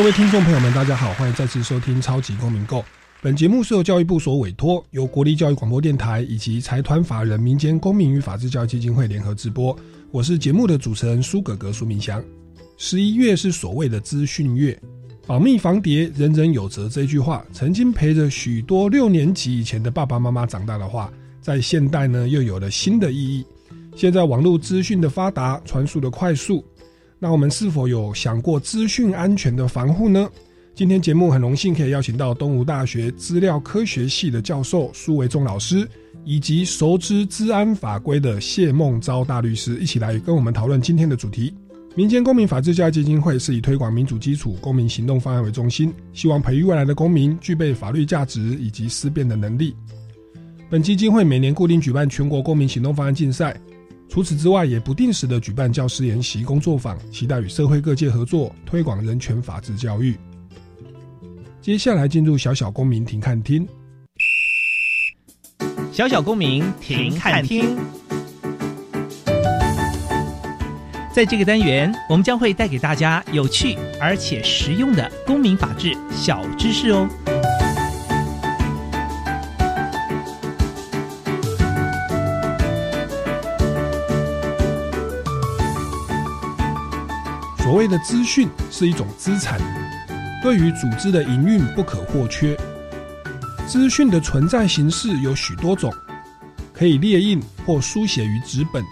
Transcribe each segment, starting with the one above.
各位听众朋友们，大家好，欢迎再次收听《超级公民购》。本节目是由教育部所委托，由国立教育广播电台以及财团法人民间公民与法治教育基金会联合直播。我是节目的主持人苏格格苏明祥。十一月是所谓的资讯月，保密防谍，人人有责这句话，曾经陪着许多六年级以前的爸爸妈妈长大的话，在现代呢又有了新的意义。现在网络资讯的发达，传输的快速。那我们是否有想过资讯安全的防护呢？今天节目很荣幸可以邀请到东吴大学资料科学系的教授苏维忠老师，以及熟知治安法规的谢孟昭大律师，一起来跟我们讨论今天的主题。民间公民法治教育基金会是以推广民主基础、公民行动方案为中心，希望培育未来的公民具备法律价值以及思辨的能力。本基金会每年固定举办全国公民行动方案竞赛。除此之外，也不定时的举办教师研习工作坊，期待与社会各界合作，推广人权法治教育。接下来进入小小公民庭看厅，小小公民庭看厅。在这个单元，我们将会带给大家有趣而且实用的公民法治小知识哦。谓的资讯是一种资产，对于组织的营运不可或缺。资讯的存在形式有许多种，可以列印或书写于纸本，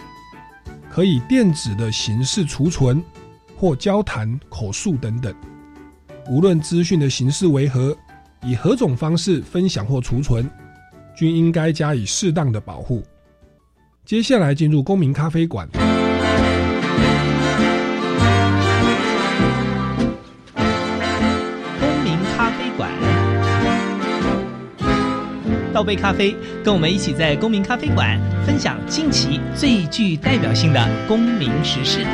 可以电子的形式储存，或交谈、口述等等。无论资讯的形式为何，以何种方式分享或储存，均应该加以适当的保护。接下来进入公民咖啡馆。倒杯咖啡，跟我们一起在公民咖啡馆分享近期最具代表性的公民时事。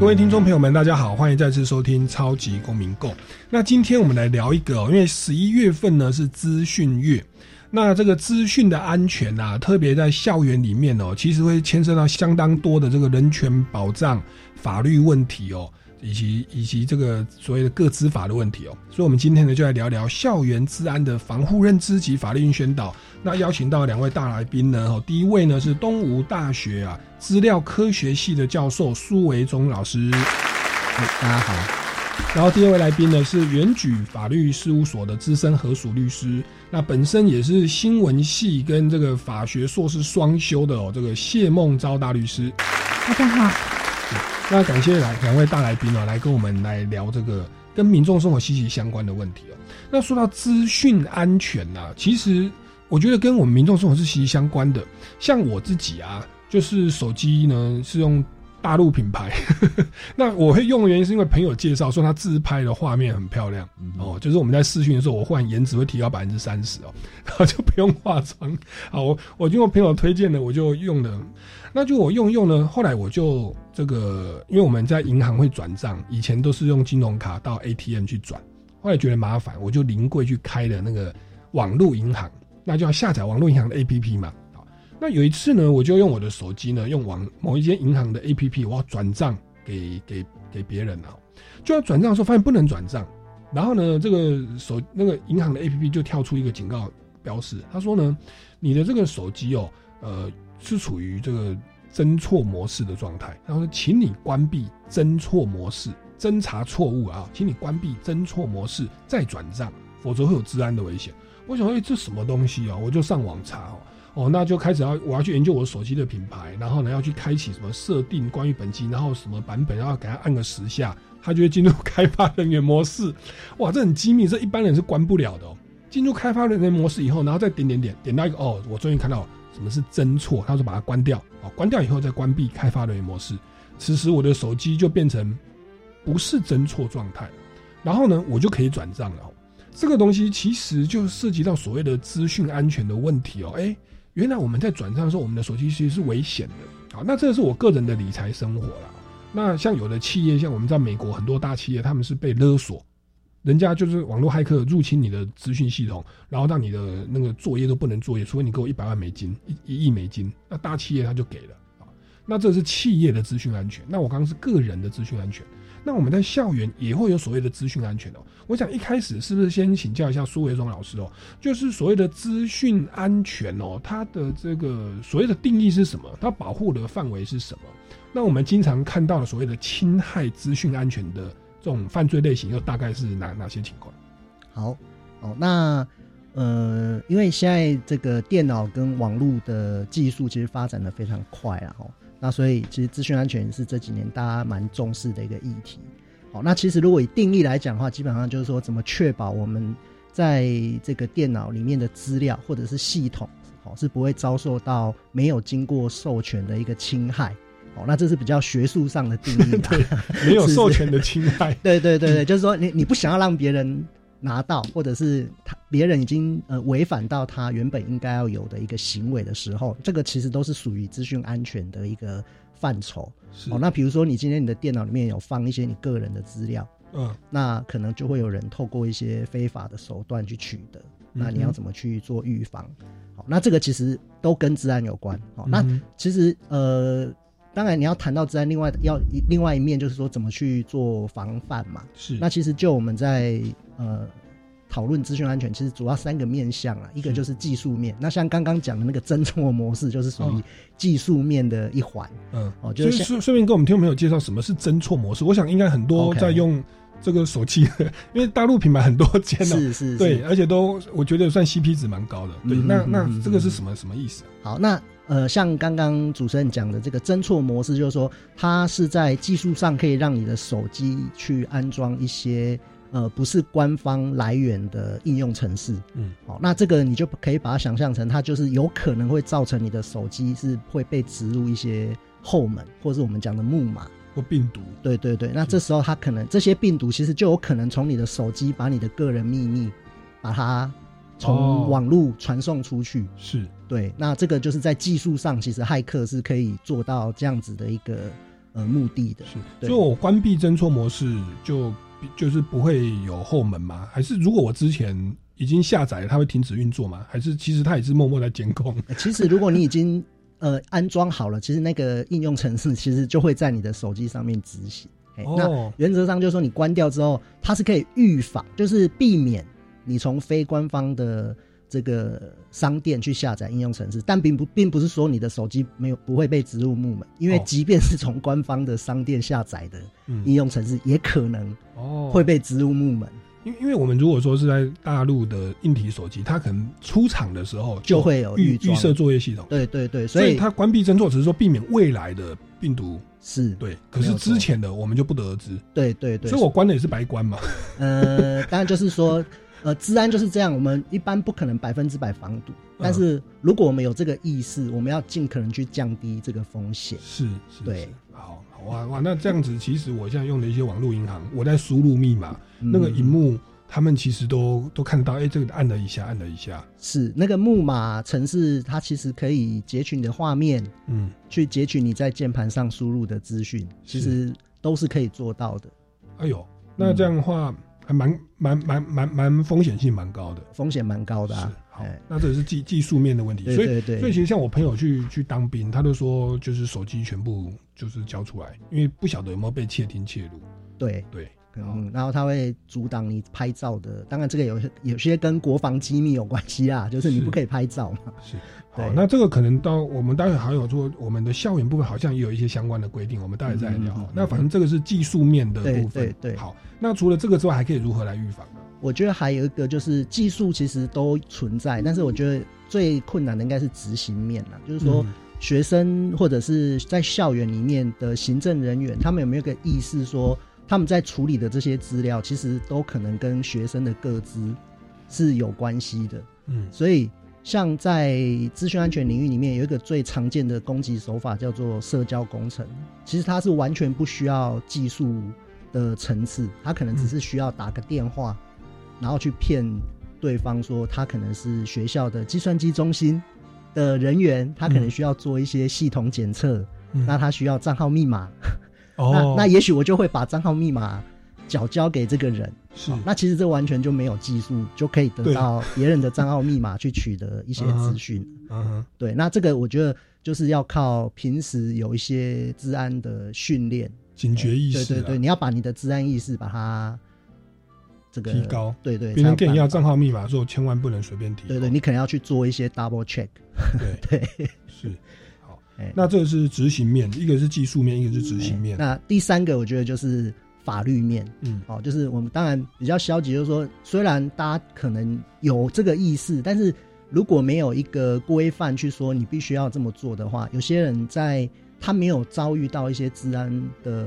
各位听众朋友们，大家好，欢迎再次收听超级公民购。那今天我们来聊一个，因为十一月份呢是资讯月，那这个资讯的安全啊，特别在校园里面哦，其实会牵涉到相当多的这个人权保障、法律问题哦。以及以及这个所谓的各资法的问题哦，所以我们今天呢就来聊聊校园治安的防护认知及法律宣导。那邀请到两位大来宾呢，哦，第一位呢是东吴大学啊资料科学系的教授苏维忠老师，大家好。然后第二位来宾呢是元举法律事务所的资深合署律师，那本身也是新闻系跟这个法学硕士双修的哦，这个谢梦昭大律师，大家好。那感谢来两位大来宾哦，来跟我们来聊这个跟民众生活息息相关的问题哦。那说到资讯安全呐，其实我觉得跟我们民众生活是息息相关的。像我自己啊，就是手机呢是用大陆品牌，那我会用的原因是因为朋友介绍说他自拍的画面很漂亮哦，就是我们在试训的时候，我忽然颜值会提高百分之三十哦，然后就不用化妆。好，我我经过朋友推荐的，我就用的。那就我用用呢，后来我就这个，因为我们在银行会转账，以前都是用金融卡到 ATM 去转，后来觉得麻烦，我就临柜去开了那个网络银行，那就要下载网络银行的 APP 嘛。那有一次呢，我就用我的手机呢，用网某一间银行的 APP，我要转账给给给别人啊，就要转账的时候发现不能转账，然后呢，这个手那个银行的 APP 就跳出一个警告标识，他说呢，你的这个手机哦，呃。是处于这个侦错模式的状态，然后说，请你关闭侦错模式，侦查错误啊，请你关闭侦错模式再转账，否则会有治安的危险。我想，哎，这什么东西啊？我就上网查哦，哦，那就开始要我要去研究我手机的品牌，然后呢要去开启什么设定关于本机，然后什么版本，然后给他按个十下，他就会进入开发人员模式。哇，这很机密，这一般人是关不了的哦。进入开发人员模式以后，然后再点点点点到一个哦，我终于看到。什么是侦错？他说把它关掉，哦，关掉以后再关闭开发人员模式，此时我的手机就变成不是侦错状态，然后呢，我就可以转账了。这个东西其实就涉及到所谓的资讯安全的问题哦。哎，原来我们在转账的时候，我们的手机其实是危险的。好，那这是我个人的理财生活了。那像有的企业，像我们在美国很多大企业，他们是被勒索，人家就是网络骇客入侵你的资讯系统，然后让你的那个作业都不能作业，除非你给我一百万美金，一一亿美金，那大企业他就给了啊。那这是企业的资讯安全。那我刚刚是个人的资讯安全。那我们在校园也会有所谓的资讯安全哦。我想一开始是不是先请教一下苏维忠老师哦？就是所谓的资讯安全哦，它的这个所谓的定义是什么？它保护的范围是什么？那我们经常看到的所谓的侵害资讯安全的这种犯罪类型，又大概是哪哪些情况？好，哦，那呃，因为现在这个电脑跟网络的技术其实发展的非常快啊，哦。那所以，其实资讯安全是这几年大家蛮重视的一个议题。好，那其实如果以定义来讲的话，基本上就是说，怎么确保我们在这个电脑里面的资料或者是系统，好是不会遭受到没有经过授权的一个侵害。好，那这是比较学术上的定义，对，没有授权的侵害。对对对对，就是说，你你不想要让别人。拿到，或者是他别人已经呃违反到他原本应该要有的一个行为的时候，这个其实都是属于资讯安全的一个范畴。哦，那比如说你今天你的电脑里面有放一些你个人的资料，嗯，那可能就会有人透过一些非法的手段去取得，那你要怎么去做预防？好，那这个其实都跟治安有关。好，那其实呃。当然，你要谈到治安，另外要另外一面就是说怎么去做防范嘛。是。那其实就我们在呃讨论资讯安全，其实主要三个面向啊，一个就是技术面。那像刚刚讲的那个侦错模式，就是属于技术面的一环。嗯。哦，就是顺顺便跟我们听众朋友介绍什么是侦错模式。我想应该很多在用这个手机，因为大陆品牌很多间呢。是是。对，而且都我觉得算 CP 值蛮高的。对。那那这个是什么什么意思？好，那。呃，像刚刚主持人讲的这个侦错模式，就是说它是在技术上可以让你的手机去安装一些呃不是官方来源的应用程式。嗯，好，那这个你就可以把它想象成，它就是有可能会造成你的手机是会被植入一些后门，或是我们讲的木马或病毒。对对对，那这时候它可能这些病毒其实就有可能从你的手机把你的个人秘密把它。从网络传送出去是对，那这个就是在技术上，其实骇客是可以做到这样子的一个呃目的的。是，所以我关闭侦错模式，就就是不会有后门吗？还是如果我之前已经下载了，它会停止运作吗？还是其实它也是默默在监控？其实如果你已经 呃安装好了，其实那个应用程式其实就会在你的手机上面执行。那原则上就是说，你关掉之后，它是可以预防，就是避免。你从非官方的这个商店去下载应用程式，但并不并不是说你的手机没有不会被植入木门，因为即便是从官方的商店下载的应用程式，也可能哦会被植入木门。因因为我们如果说是在大陆的硬体手机，它可能出厂的时候就会有预预设作业系统。对对对，所以它关闭侦错只是说避免未来的病毒是对，可是之前的我们就不得而知。对对对，所以我关的也是白关嘛。呃，当然就是说。呃，治安就是这样，我们一般不可能百分之百防堵，但是如果我们有这个意识，我们要尽可能去降低这个风险。是，是对，好，好哇哇，那这样子，其实我现在用的一些网络银行，我在输入密码，那个荧幕，他们其实都都看得到，哎，这个按了一下，按了一下，是那个木马程式，它其实可以截取你的画面，嗯，去截取你在键盘上输入的资讯，其实都是可以做到的。哎呦，那这样的话。还蛮蛮蛮蛮蛮风险性蛮高的，风险蛮高的啊。好，那这是技技术面的问题。所以所以其实像我朋友去去当兵，他都说就是手机全部就是交出来，因为不晓得有没有被窃听窃录。对对。嗯，然后他会阻挡你拍照的。当然，这个有有些跟国防机密有关系啊，就是你不可以拍照嘛。是，好，那这个可能到我们待会还有说，我们的校园部分好像也有一些相关的规定，我们待会再聊。那反正这个是技术面的部分。对对。好，那除了这个之外，还可以如何来预防呢？我觉得还有一个就是技术其实都存在，但是我觉得最困难的应该是执行面了。就是说，学生或者是在校园里面的行政人员，他们有没有个意识说？他们在处理的这些资料，其实都可能跟学生的个资是有关系的。嗯，所以像在资讯安全领域里面，有一个最常见的攻击手法叫做社交工程。其实它是完全不需要技术的层次，它可能只是需要打个电话，然后去骗对方说他可能是学校的计算机中心的人员，他可能需要做一些系统检测，嗯那他需要账号密码。哦，那那也许我就会把账号密码缴交给这个人。是那其实这完全就没有技术就可以得到别人的账号密码去取得一些资讯。嗯哼对，那这个我觉得就是要靠平时有一些治安的训练，警觉意识、啊，对对对，你要把你的治安意识把它这个提高。对对，别人给你要账号密码的时候，千万不能随便提。对对，你可能要去做一些 double check。对 对，是好哎。那这个是执行面，一个是技术面，一个是执行面。那第三个我觉得就是法律面。嗯哦，就是我们当然比较消极，就是说，虽然大家可能有这个意识，但是如果没有一个规范去说你必须要这么做的话，有些人在他没有遭遇到一些治安的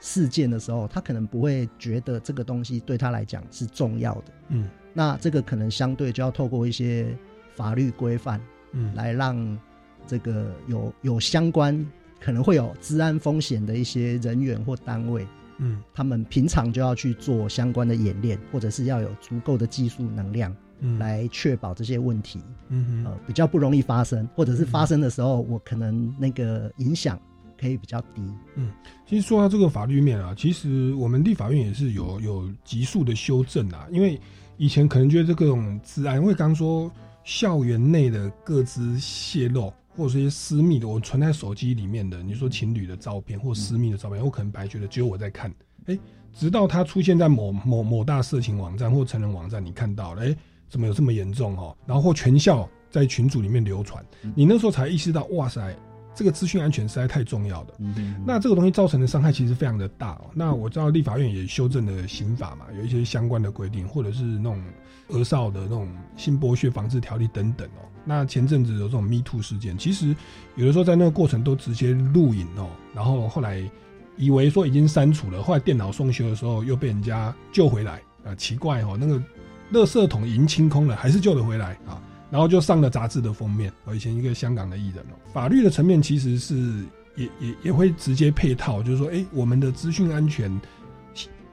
事件的时候，他可能不会觉得这个东西对他来讲是重要的。嗯那这个可能相对就要透过一些法律规范嗯，来让这个有有相关可能会有治安风险的一些人员或单位，嗯。他们平常就要去做相关的演练，或者是要有足够的技术能量嗯，来确保这些问题，嗯哼，呃，比较不容易发生，或者是发生的时候，我可能那个影响可以比较低。嗯其实说到这个法律面啊，其实我们立法院也是有有急速的修正啊，因为以前可能觉得这种治安，因为刚刚说校园内的各自泄露，或者是一些私密的，我存在手机里面的，你说情侣的照片或私密的照片，我可能白觉得只有我在看，哎，直到它出现在某某某大色情网站或成人网站，你看到了，哎，怎么有这么严重哦？然后全校在群组里面流传，你那时候才意识到，哇塞，这个资讯安全实在太重要了。嗯那这个东西造成的伤害其实非常的大哦。那我知道立法院也修正了刑法嘛，有一些相关的规定，或者是那种儿少的那种性剥削防治条例等等哦。那前阵子有这种 Me Too 事件，其实有的时候在那个过程都直接录影哦，然后后来以为说已经删除了，后来电脑送修的时候又被人家救回来啊、奇怪哦，那个垃圾桶已经清空了，还是救得回来啊。然后就上了杂志的封面。我，以前一个香港的艺人哦，法律的层面其实是也也也会直接配套，就是说，哎，我们的资讯安全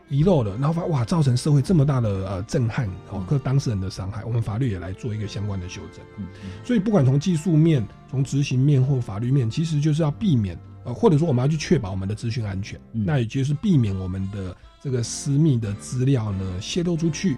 遗漏了，然后发哇，造成社会这么大的呃震撼哦，和当事人的伤害，我们法律也来做一个相关的修正。所以不管从技术面、从执行面或法律面，其实就是要避免呃，或者说我们要去确保我们的资讯安全，嗯那也就是避免我们的这个私密的资料呢泄露出去，哦，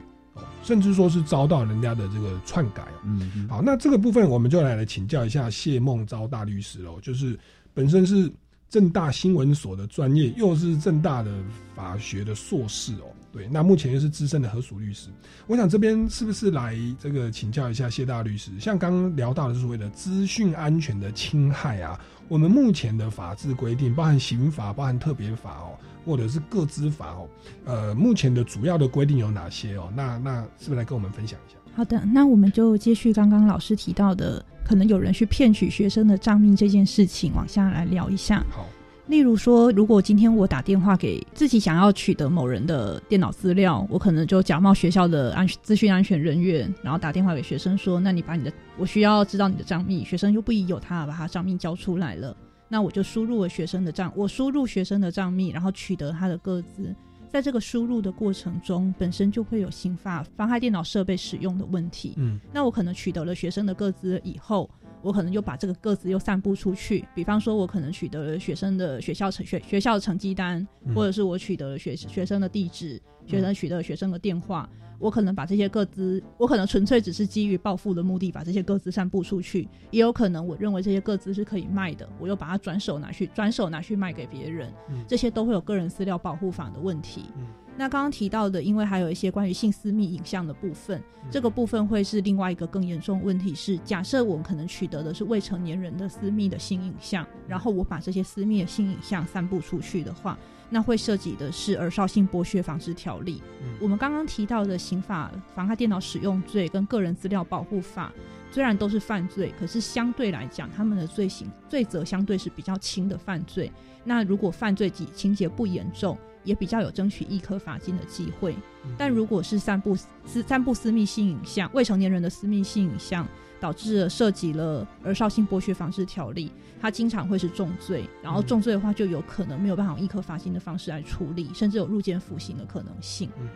甚至说是遭到人家的这个篡改哦。嗯嗯好，那这个部分我们就来来请教一下谢孟昭大律师喽，就是本身是正大新闻所的专业，又是正大的法学的硕士哦。对，那目前又是资深的合署律师。我想这边是不是来这个请教一下谢大律师？像刚刚聊到的是所谓的资讯安全的侵害啊，我们目前的法制规定，包含刑法、包含特别法哦，或者是各资法哦，呃，目前的主要的规定有哪些哦？那那是不是来跟我们分享一下？好的，那我们就接续刚刚老师提到的，可能有人去骗取学生的账密这件事情，往下来聊一下。好，例如说，如果今天我打电话给自己想要取得某人的电脑资料，我可能就假冒学校的安资讯安全人员，然后打电话给学生说：“那你把你的，我需要知道你的账密。”学生就不疑有他，把他账密交出来了。那我就输入了学生的账，我输入学生的账密，然后取得他的个资。在这个输入的过程中，本身就会有刑法妨害电脑设备使用的问题。嗯那我可能取得了学生的个资以后，我可能就把这个个资又散布出去。比方说，我可能取得了学生的学校成学学校的成绩单，嗯或者是我取得了学学生的地址，学生取得了学生的电话。我可能把这些个资，我可能纯粹只是基于暴富的目的，把这些个资散布出去，也有可能我认为这些个资是可以卖的，我又把它转手拿去转手拿去卖给别人，嗯这些都会有个人资料保护法的问题。嗯那刚刚提到的，因为还有一些关于性私密影像的部分，这个部分会是另外一个更严重的问题是，假设我们可能取得的是未成年人的私密的性影像，然后我把这些私密的性影像散布出去的话，那会涉及的是《儿少性剥削防治条例》。嗯我们刚刚提到的刑法妨害电脑使用罪跟个人资料保护法，虽然都是犯罪，可是相对来讲，他们的罪行罪责相对是比较轻的犯罪。那如果犯罪及情节不严重，也比较有争取一颗罚金的机会。但如果是散布私散布私密性影像、未成年人的私密性影像，导致了涉及了儿少性剥削防治条例，他经常会是重罪，然后重罪的话就有可能没有办法用一颗罚金的方式来处理，甚至有入监服刑的可能性。嗯，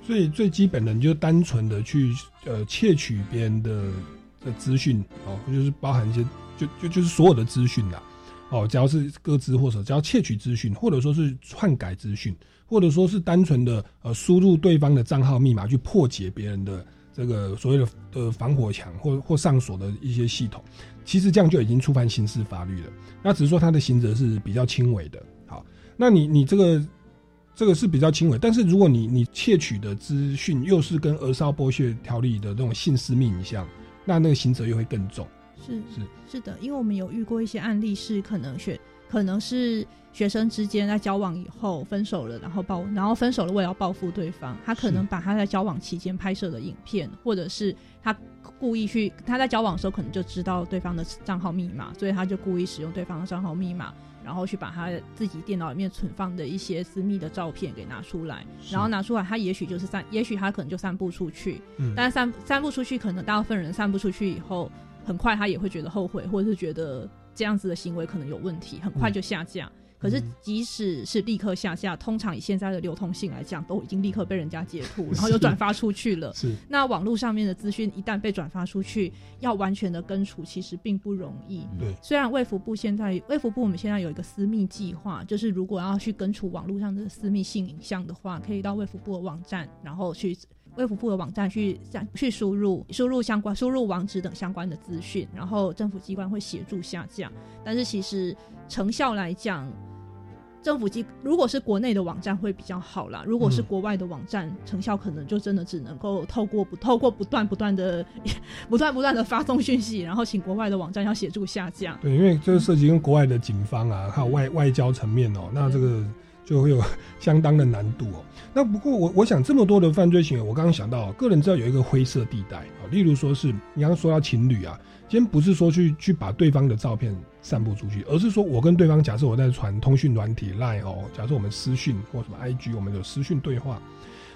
所以最基本的你就单纯的去呃窃取别人的的资讯哦，就是包含一些就就就是所有的资讯啦。哦，只要是各资或者只要窃取资讯，或者说是篡改资讯，或者说是单纯的呃输入对方的账号密码去破解别人的这个所谓的呃防火墙或或上锁的一些系统，其实这样就已经触犯刑事法律了。那只是说他的刑责是比较轻微的。好，那你你这个这个是比较轻微，但是如果你你窃取的资讯又是跟儿少剥削条例的那种性私密影像，那那个刑责又会更重。是是。是的，因为我们有遇过一些案例，是可能学可能是学生之间在交往以后分手了，然后报然后分手了为了要报复对方，他可能把他在交往期间拍摄的影片，或者是他故意去他在交往的时候可能就知道对方的账号密码，所以他就故意使用对方的账号密码，然后去把他自己电脑里面存放的一些私密的照片给拿出来，然后拿出来，他也许就是散，也许他可能就散布出去，嗯。但是散散布出去，可能大部分人散布出去以后。很快他也会觉得后悔，或者是觉得这样子的行为可能有问题，很快就下架。可是即使是立刻下架，通常以现在的流通性来讲，都已经立刻被人家截图，然后又转发出去了。是那网络上面的资讯一旦被转发出去，要完全的根除，其实并不容易。对，虽然卫福部现在卫福部我们现在有一个私密计划，就是如果要去根除网络上的私密性影像的话，可以到卫福部的网站，然后去。卫福部的网站去去输入输入相关输入网址等相关的资讯，然后政府机关会协助下降。但是其实成效来讲，政府机如果是国内的网站会比较好啦，如果是国外的网站，成效可能就真的只能够透过不透过不断不断的 不断不断的发送讯息，然后请国外的网站要协助下降。对，因为这个涉及跟国外的警方啊，还有外外交层面哦，那这个就会有相当的难度哦。那不过我我想这么多的犯罪行为，我刚刚想到，个人知道有一个灰色地带啊，例如说是你刚刚说到情侣啊，今天不是说去去把对方的照片散布出去，而是说我跟对方假设我在传通讯软体 Line 哦，假设我们私讯或什么 IG，我们有私讯对话，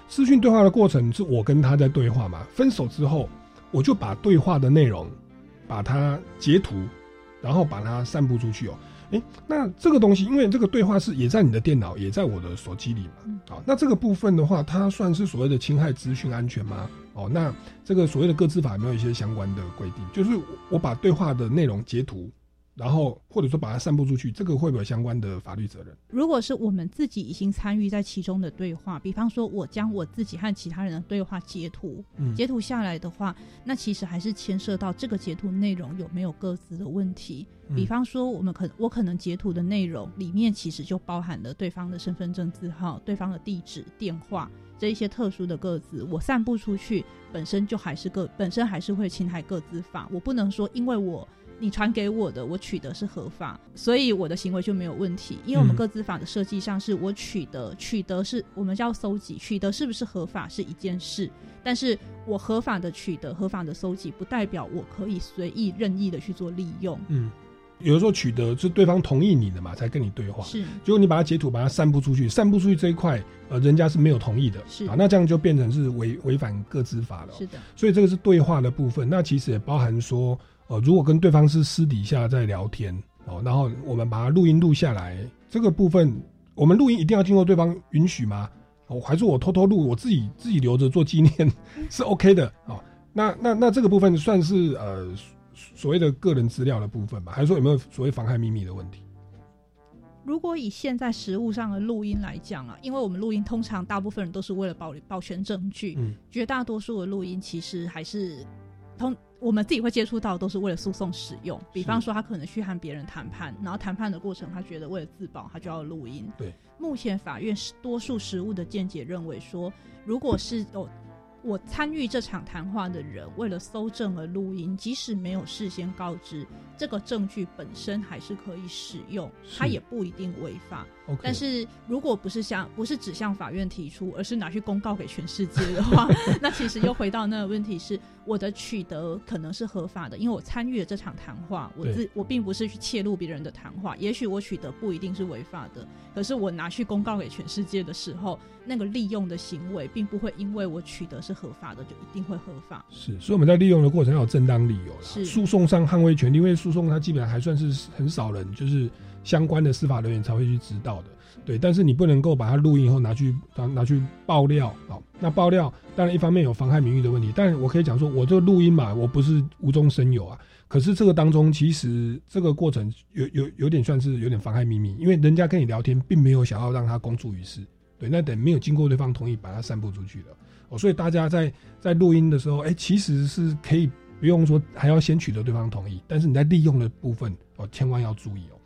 私讯对话的过程是我跟他在对话嘛，分手之后我就把对话的内容把它截图，然后把它散布出去哦。哎，那这个东西，因为这个对话是也在你的电脑，也在我的手机里嘛，好，那这个部分的话，它算是所谓的侵害资讯安全吗？哦，那这个所谓的各自法有没有一些相关的规定？就是我把对话的内容截图。然后或者说把它散布出去，这个会不会有相关的法律责任？如果是我们自己已经参与在其中的对话，比方说我将我自己和其他人的对话截图，嗯截图下来的话，那其实还是牵涉到这个截图内容有没有各自的问题。嗯比方说，我们可我可能截图的内容里面其实就包含了对方的身份证字号、对方的地址、电话这一些特殊的个资，我散布出去本身就还是个本身还是会侵害个资法，我不能说因为我。你传给我的，我取得是合法，所以我的行为就没有问题。因为我们嗯。个资法的设计上是我取得，取得是我们叫搜集，取得是不是合法是一件事，但是我合法的取得、合法的搜集，不代表我可以随意任意的去做利用。嗯，有的时候取得是对方同意你的嘛，才跟你对话。是。结果你把它截图，把它散布出去，散布出去这一块，呃，人家是没有同意的，是。啊，那这样就变成是违违反各自法了。哦、是的，所以这个是对话的部分，那其实也包含说，呃，如果跟对方是私底下在聊天哦，然后我们把它录音录下来，这个部分我们录音一定要经过对方允许吗？哦，还是我偷偷录，我自己自己留着做纪念 是 OK 的哦。那那那这个部分算是呃所谓的个人资料的部分吧？还是说有没有所谓妨害秘密的问题？如果以现在实物上的录音来讲啊，因为我们录音通常大部分人都是为了保保全证据，嗯绝大多数的录音其实还是通我们自己会接触到，都是为了诉讼使用。比方说，他可能去和别人谈判，然后谈判的过程，他觉得为了自保，他就要录音。对，目前法院是多数实务的见解认为说，如果是哦。我参与这场谈话的人为了搜证而录音，即使没有事先告知，这个证据本身还是可以使用，是它也不一定违法。但是如果不是向不是只向法院提出，而是拿去公告给全世界的话，那其实又回到那个问题是，我的取得可能是合法的，因为我参与了这场谈话，我自我并不是去窃录别人的谈话，也许我取得不一定是违法的，可是我拿去公告给全世界的时候，那个利用的行为并不会因为我取得是合法的就一定会合法。是，所以我们在利用的过程要有正当理由了。是诉讼上捍卫权利，因为诉讼它基本上还算是很少人，就是相关的司法人员才会去知道的。对，但是你不能够把它录音以后拿去拿拿去爆料啊、那爆料当然一方面有妨害名誉的问题，但我可以讲说，我这个录音嘛，我不是无中生有啊。可是这个当中，其实这个过程有有有点算是有点妨害秘密，因为人家跟你聊天，并没有想要让它公诸于世。对，那等没有经过对方同意，把它散布出去的。哦，所以大家在在录音的时候，哎、其实是可以不用说还要先取得对方同意，但是你在利用的部分哦，千万要注意哦。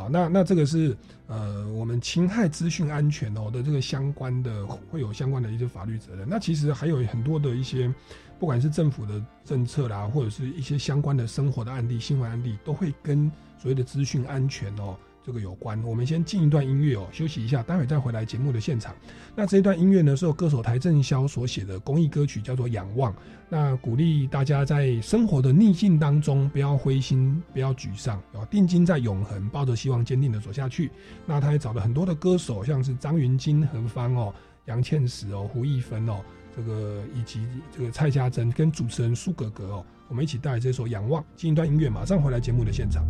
好，那那这个是呃，我们侵害资讯安全哦的这个相关的会有相关的一些法律责任。那其实还有很多的一些，不管是政府的政策啦，或者是一些相关的生活的案例、新闻案例，都会跟所谓的资讯安全哦这个有关。我们先进一段音乐哦，休息一下，待会再回来节目的现场。那这一段音乐呢，是由歌手邰正宵所写的公益歌曲，叫做《仰望》。那鼓励大家在生活的逆境当中，不要灰心，不要沮丧，要定睛在永恒，抱着希望，坚定的走下去。那他也找了很多的歌手，像是张云金、何芳哦、杨倩石哦、胡一芬哦，这个以及这个蔡家珍跟主持人苏格格哦，我们一起带来这首《仰望》。进一段音乐，马上回来节目的现场。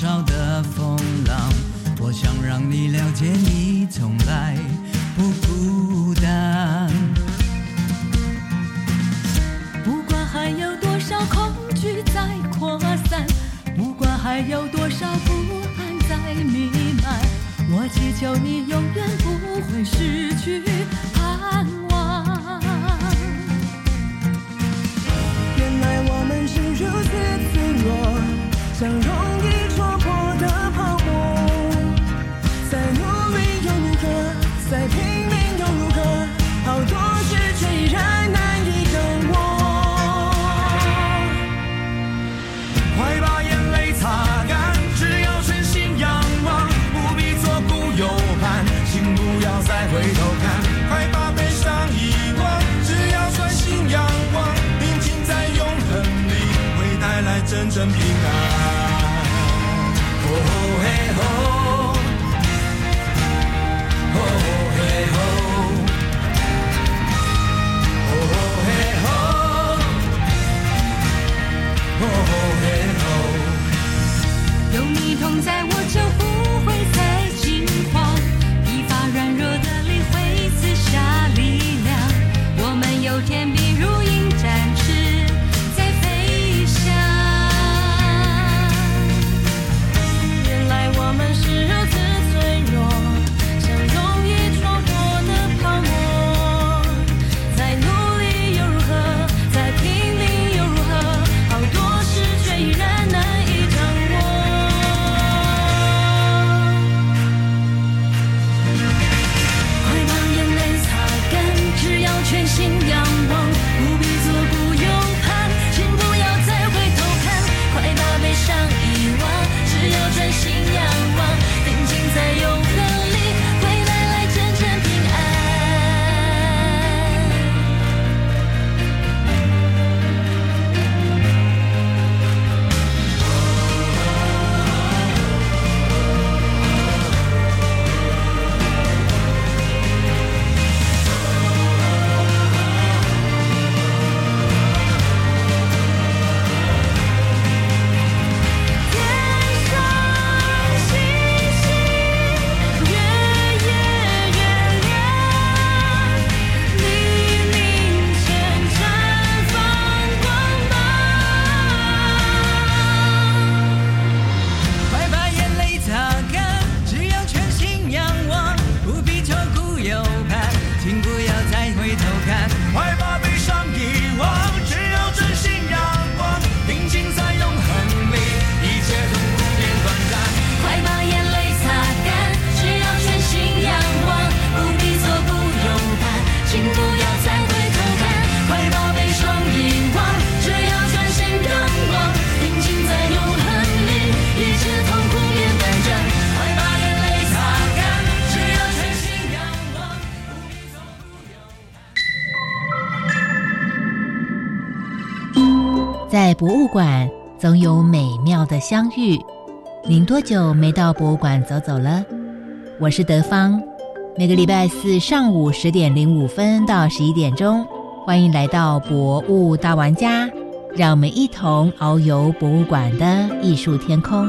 少的风浪，我想让你了解，你从来不孤单。不管还有多少恐惧在扩散，不管还有多少不安在弥漫，我祈求你永远不会失去盼望。原来我们是如此脆弱，像容来真正平安。哦嘿吼，哦嘿吼，哦嘿吼，哦嘿吼。有你同在，我博物馆总有美妙的相遇。您多久没到博物馆走走了？我是德芳，每个礼拜四上午十点零五分到十一点钟，欢迎来到博物大玩家，让我们一同遨游博物馆的艺术天空。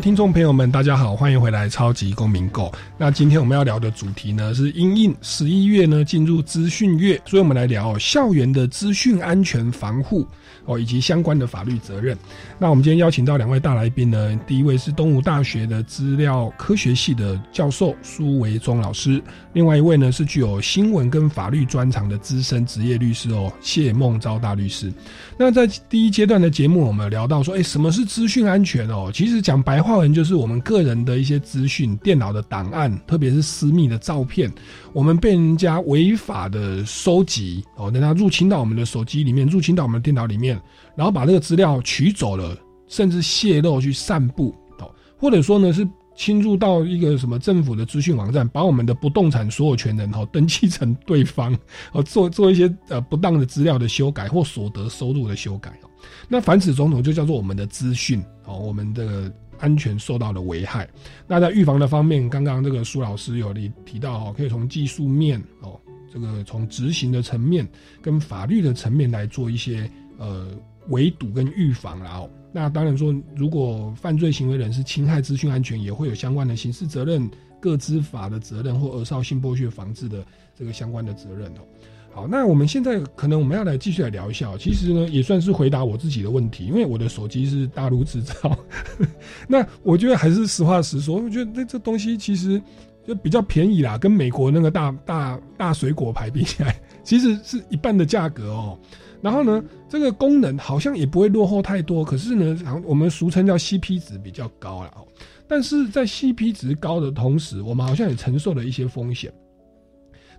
听众朋友们，大家好，欢迎回来《超级公民购》。那今天我们要聊的主题呢是因应十一月呢进入资讯月，所以我们来聊、校园的资讯安全防护哦，以及相关的法律责任。那我们今天邀请到两位大来宾呢，第一位是东吴大学的资料科学系的教授苏维忠老师，另外一位呢是具有新闻跟法律专长的资深职业律师哦，谢孟昭大律师。那在第一阶段的节目，我们聊到说，哎，什么是资讯安全哦？其实讲白话文就是我们个人的一些资讯、电脑的档案，特别是私密的照片，我们被人家违法的收集哦，让他入侵到我们的手机里面，入侵到我们的电脑里面，然后把这个资料取走了，甚至泄露去散布哦，或者说呢是。侵入到一个什么政府的资讯网站，把我们的不动产所有权人哈登记成对方，哦做做一些呃不当的资料的修改或所得收入的修改哦，那凡此种种就叫做我们的资讯哦，我们的安全受到了危害。那在预防的方面，刚刚这个苏老师有提提到哦，可以从技术面哦，这个从执行的层面跟法律的层面来做一些呃围堵跟预防啦哦。那当然说，如果犯罪行为人是侵害资讯安全，也会有相关的刑事责任、各资法的责任或儿少性剥削防治的这个相关的责任哦。好，那我们现在可能我们要来继续来聊一下，其实呢也算是回答我自己的问题，因为我的手机是大陆制造，那我觉得还是实话实说，我觉得这这东西其实就比较便宜啦，跟美国那个大大大水果牌比起来，其实是一半的价格哦。然后呢，这个功能好像也不会落后太多，可是呢，我们俗称叫 CP 值比较高了。但是在 CP 值高的同时，我们好像也承受了一些风险。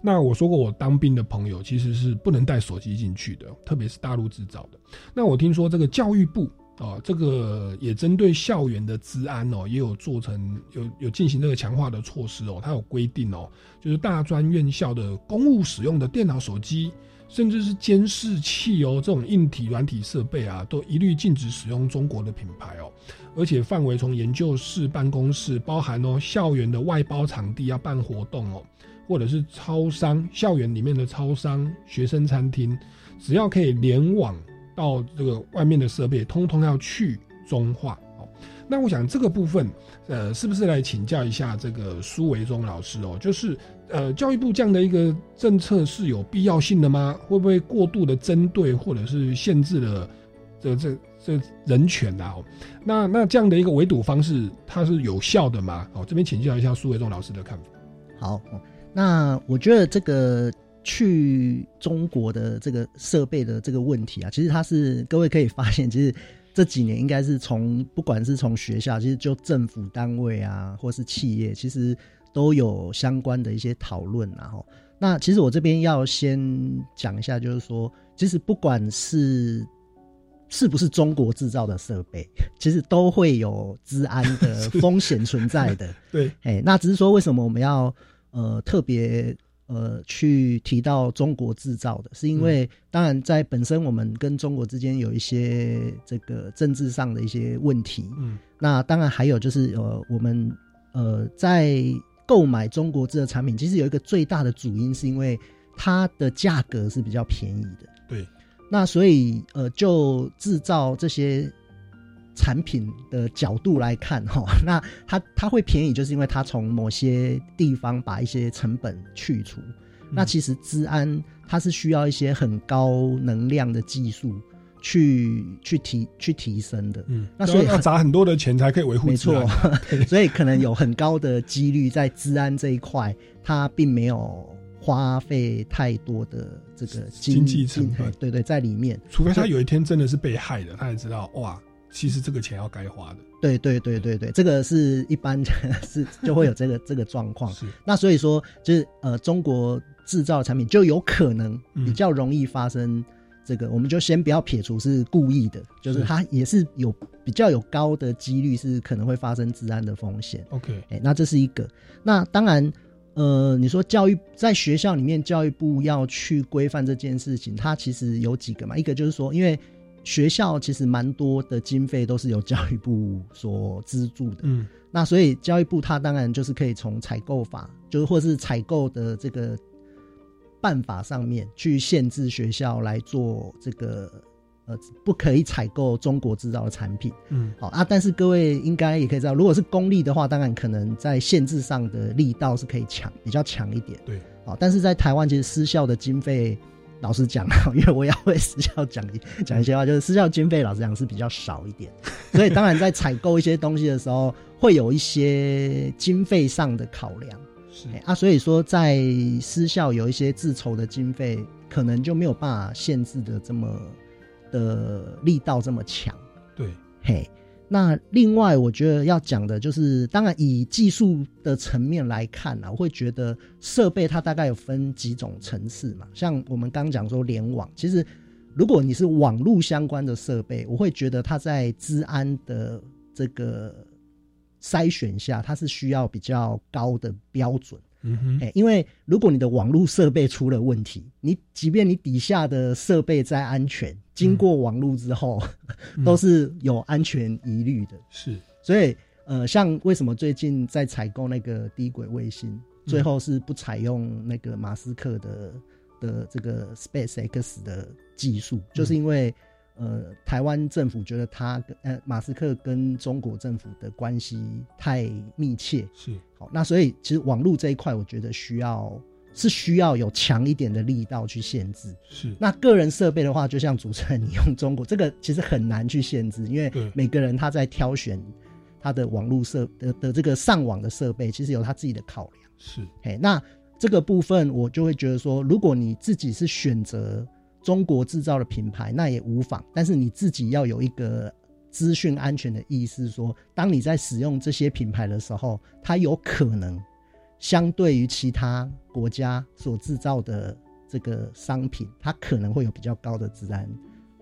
那我说过，我当兵的朋友其实是不能带手机进去的，特别是大陆制造的。那我听说这个教育部啊，这个也针对校园的治安哦，也有做成有有进行这个强化的措施哦，它有规定哦，就是大专院校的公务使用的电脑、手机。甚至是监视器哦，这种硬体、软体设备啊，都一律禁止使用中国的品牌哦。而且范围从研究室、办公室，包含哦校园的外包场地要办活动哦，或者是超商、校园里面的超商、学生餐厅，只要可以联网到这个外面的设备，通通要去中化哦。那我想这个部分，呃，是不是来请教一下这个苏维忠老师哦？就是。呃，教育部这样的一个政策是有必要性的吗？会不会过度的针对或者是限制了这这这人权啊？那那这样的一个围堵方式，它是有效的吗？哦，这边请教一下苏维忠老师的看法。好，那我觉得这个去中国的这个设备的这个问题啊，其实它是各位可以发现，其实这几年应该是从不管是从学校，其实就政府单位啊，或是企业，其实都有相关的一些讨论然后。那其实我这边要先讲一下，就是说，其实不管是是不是中国制造的设备，其实都会有治安的风险存在的。对，哎，那只是说为什么我们要呃特别呃去提到中国制造的，是因为当然在本身我们跟中国之间有一些这个政治上的一些问题。嗯，那当然还有就是呃我们呃在。购买中国制的产品，其实有一个最大的主因，是因为它的价格是比较便宜的。对，那所以呃，就制造这些产品的角度来看，哈，那它它会便宜，就是因为它从某些地方把一些成本去除。那其实治安它是需要一些很高能量的技术。去去提去提升的，嗯，那所以要砸很多的钱才可以维护。没错，所以可能有很高的几率在治安这一块，它并没有花费太多的这个经济成本。对对，在里面，除非他有一天真的是被害的，他才知道哇，其实这个钱要该花的。对对对对对，这个是一般是就会有这个这个状况。是那所以说，就是呃，中国制造的产品就有可能比较容易发生。这个我们就先不要撇除是故意的，就是它也是有比较有高的几率是可能会发生治安的风险。OK，哎，那这是一个。那当然，呃，你说教育在学校里面，教育部要去规范这件事情，它其实有几个嘛。一个就是说，因为学校其实蛮多的经费都是由教育部所资助的，嗯，那所以教育部它当然就是可以从采购法，就是或是采购的这个。办法上面去限制学校来做这个，呃，不可以采购中国制造的产品。嗯，好啊，但是各位应该也可以知道，如果是公立的话，当然可能在限制上的力道是可以强，比较强一点。对，好，但是在台湾其实私校的经费，老实讲，因为我要为私校讲讲一些话，就是私校经费老实讲是比较少一点，所以当然在采购一些东西的时候，会有一些经费上的考量。啊，所以说在私校有一些自筹的经费，可能就没有办法限制的这么的力道这么强。对，嘿，那另外我觉得要讲的就是，当然以技术的层面来看呢，我会觉得设备它大概有分几种层次嘛。像我们刚讲说联网，其实如果你是网络相关的设备，我会觉得它在治安的这个。筛选下，它是需要比较高的标准，嗯哼，哎，因为如果你的网络设备出了问题，你即便你底下的设备再安全，经过网络之后，都是有安全疑虑的。是，所以呃，像为什么最近在采购那个低轨卫星，最后是不采用那个马斯克的的这个 Space X 的技术，就是因为。呃，台湾政府觉得他跟呃马斯克跟中国政府的关系太密切，是好，那所以其实网络这一块，我觉得需要是需要有强一点的力道去限制。是，那个人设备的话，就像主持人你用中国 这个，其实很难去限制，因为每个人他在挑选他的网络设的的这个上网的设备，其实有他自己的考量。是，哎，那这个部分我就会觉得说，如果你自己是选择。中国制造的品牌那也无妨，但是你自己要有一个资讯安全的意识，说当你在使用这些品牌的时候，它有可能相对于其他国家所制造的这个商品，它可能会有比较高的治安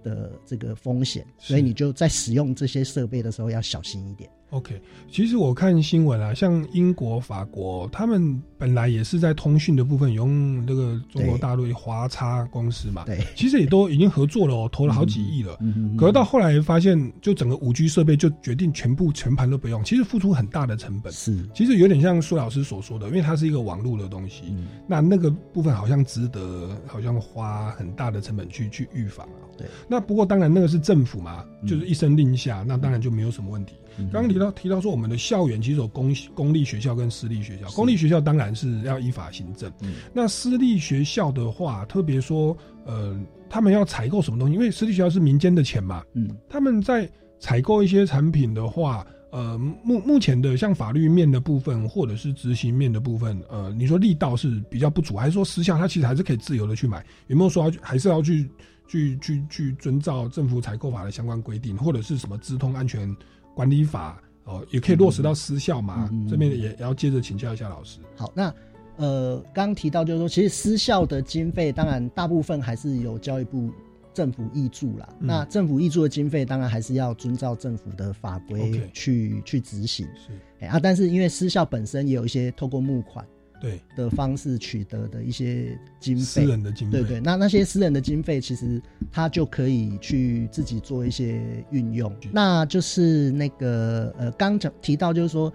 的这个风险，所以你就在使用这些设备的时候要小心一点。OK，其实我看新闻啊，像英国、法国，他们本来也是在通讯的部分用那个中国大陆华差公司嘛，对，其实也都已经合作了哦，投了好几亿了。嗯可是到后来发现，就整个五 G 设备就决定全部全盘都不用，其实付出很大的成本。是，其实有点像苏老师所说的，因为它是一个网络的东西，那那个部分好像值得，好像花很大的成本去去预防啊。对，那不过当然那个是政府嘛，就是一声令下，那当然就没有什么问题。刚刚提到提到说，我们的校园其实有公公立学校跟私立学校。公立学校当然是要依法行政。那私立学校的话，特别说，呃，他们要采购什么东西？因为私立学校是民间的钱嘛。嗯，他们在采购一些产品的话，呃。呃，目目前的像法律面的部分，或者是执行面的部分，呃，你说力道是比较不足，还是说私下它其实还是可以自由的去买？有没有说要还是要去去去去遵照政府采购法的相关规定，或者是什么资通安全管理法哦，也可以落实到私校嘛？这边也也要接着请教一下老师。好，那呃，刚刚提到就是说，其实私校的经费，当然大部分还是由教育部政府挹注啦。嗯那政府挹注的经费，当然还是要遵照政府的法规去去执行。是哎啊，但是因为私校本身也有一些透过募款对。的方式取得的一些经费。私费，人的经费，对对，那那些私人的经费，其实他就可以去自己做一些运用。那就是那个呃，刚讲提到就是说，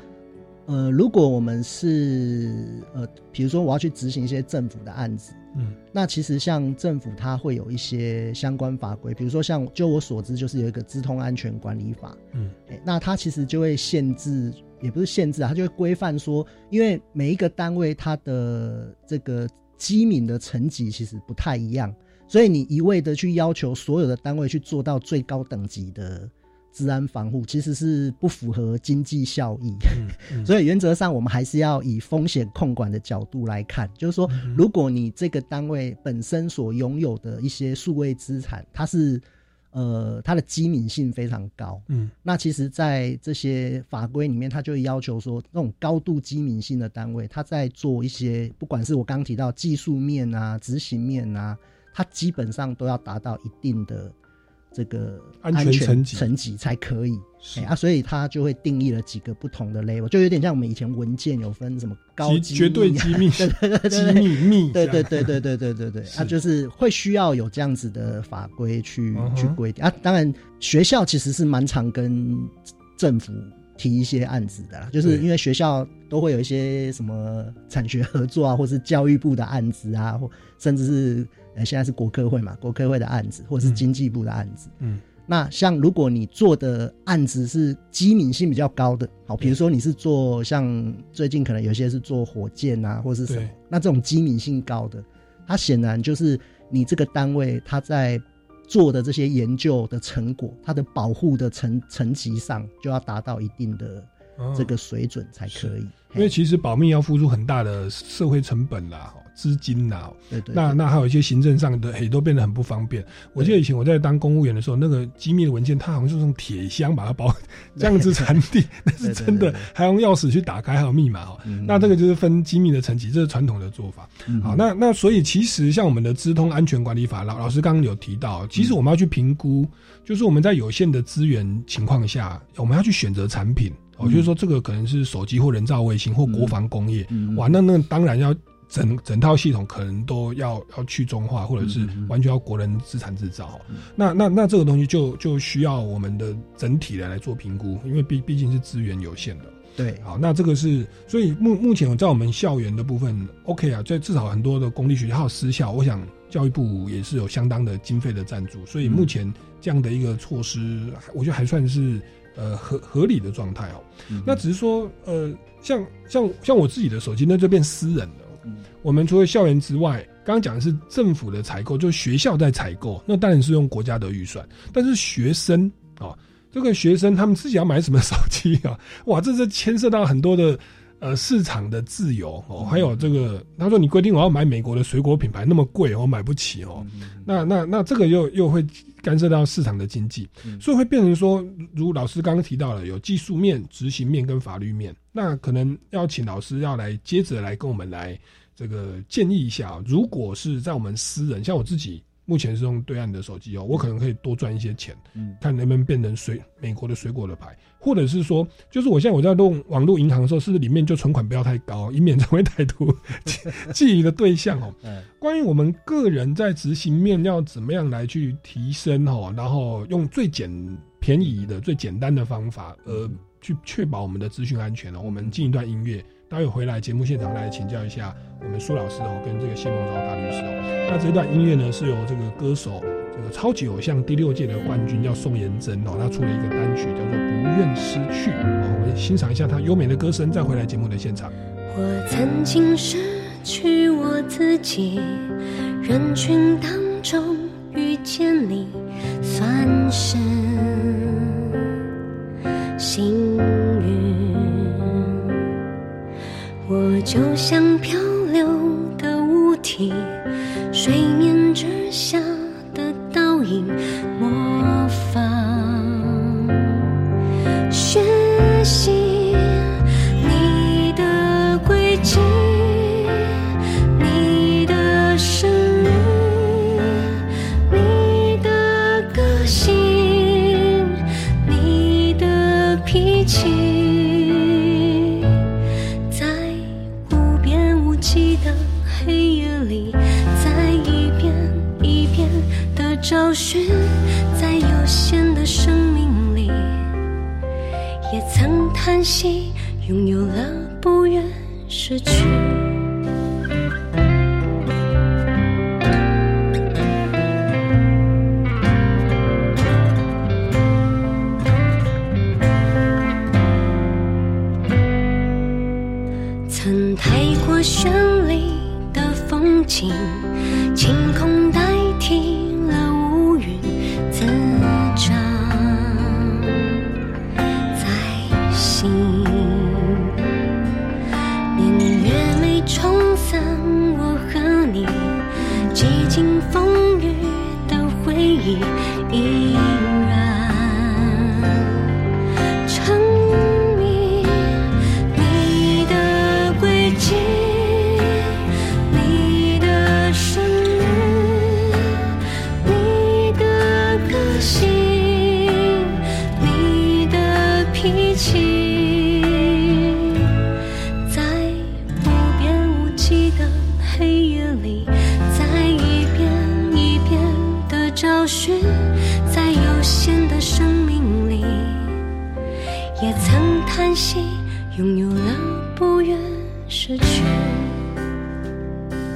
呃，如果我们是呃，比如说我要去执行一些政府的案子，嗯，那其实像政府它会有一些相关法规，比如说像就我所知，就是有一个资通安全管理法，嗯，诶那它其实就会限制，也不是限制啊，它就会规范说，因为每一个单位它的这个机敏的层级其实不太一样，所以你一味的去要求所有的单位去做到最高等级的治安防护，其实是不符合经济效益。嗯所以原则上，我们还是要以风险控管的角度来看，就是说，嗯如果你这个单位本身所拥有的一些数位资产，它是呃它的机敏性非常高，嗯，那其实，在这些法规里面，它就要求说，那种高度机敏性的单位，它在做一些，不管是我刚刚提到技术面啊、执行面啊，它基本上都要达到一定的这个安全层级层级才可以。哎啊，所以它就会定义了几个不同的 level，就有点像我们以前文件有分什么高极机绝对密啊机密对对对对机密密对对对对对对对对，啊，就是会需要有这样子的法规去、嗯去规定啊。当然，学校其实是蛮常跟政府提一些案子的啦，就是因为学校都会有一些什么产学合作啊，或是教育部的案子啊，或甚至是呃现在是国科会嘛，国科会的案子，或者是经济部的案子。嗯那像如果你做的案子是机敏性比较高的，好，比如说你是做像最近可能有些是做火箭啊，或是什么，那这种机敏性高的，它显然就是你这个单位它在做的这些研究的成果，它的保护的层层级上就要达到一定的哦这个水准才可以。因为其实保密要付出很大的社会成本啦、哦资金啦、对对那那还有一些行政上的也都变得很不方便。我记得以前我在当公务员的时候，那个机密的文件，它好像是用铁箱把它包 这样子传递，那是真的，还用钥匙去打开，还有密码哦。那这个就是分机密的层级，这是传统的做法。好，那那所以其实像我们的资通安全管理法，老老师刚刚有提到，其实我们要去评估，就是我们在有限的资源情况下，我们要去选择产品。哦，就是说这个可能是手机或人造卫星或国防工业，哇，那那当然要整整套系统可能都要要去中化，或者是完全要国人资产制造。那那那这个东西就就需要我们的整体的来做评估，因为毕毕竟是资源有限的。对，好，那这个是，所以目目前在我们校园的部分，OK 啊，在至少很多的公立学校私校，我想教育部也是有相当的经费的赞助，所以目前这样的一个措施，我觉得还算是呃合合理的状态哦。那只是说，呃，像像像我自己的手机，那就变私人了。我们除了校园之外，刚刚讲的是政府的采购，就是学校在采购，那当然是用国家的预算。但是学生啊，这个学生他们自己要买什么手机啊？哇，这是牵涉到很多的呃市场的自由哦，还有这个他说你规定我要买美国的水果品牌那么贵，我买不起哦。那那那这个又又会干涉到市场的经济，所以会变成说，如老师刚刚提到了，有技术面、执行面跟法律面。那可能要请老师要来接着来跟我们来这个建议一下，如果是在我们私人，像我自己目前是用对岸的手机哦，我可能可以多赚一些钱，嗯。看能不能变成水美国的水果的牌，或者是说，就是我现在我在弄网络银行的时候，是不是里面就存款不要太高，以免成为歹徒觊觎的对象哦。关于我们个人在执行面要怎么样来去提升哦，然后用最简便宜的、最简单的方法，呃，去确保我们的资讯安全哦。我们进一段音乐，待会回来节目现场来请教一下我们苏老师哦，跟这个谢梦昭大律师哦。那这段音乐呢，是由这个歌手这个超级偶像第六届的冠军叫宋妍珍哦，她出了一个单曲叫做不愿失去，我们欣赏一下她优美的歌声，再回来节目的现场。我曾经失去我自己，人群当中遇见你，算是幸运。我就像漂流的物体，水面之下。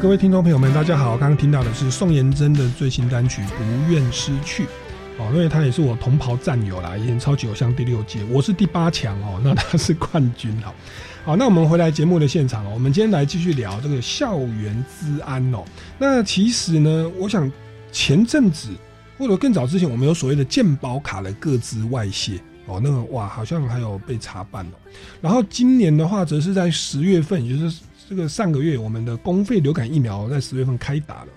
各位听众朋友们，大家好！刚刚听到的是宋妍珍的最新单曲《不愿失去》哦，因为他也是我同袍战友啦，以前超级偶像第六届，我是第八强哦，那他是冠军好。好，那我们回来节目的现场哦，我们今天来继续聊这个校园治安哦。那其实呢，我想前阵子或者更早之前，我们有所谓的健保卡的各自外泄哦，那个哇，好像还有被查办哦。然后今年的话，则是在十月份，也就是这个上个月，我们的公费流感疫苗在十月份开打了。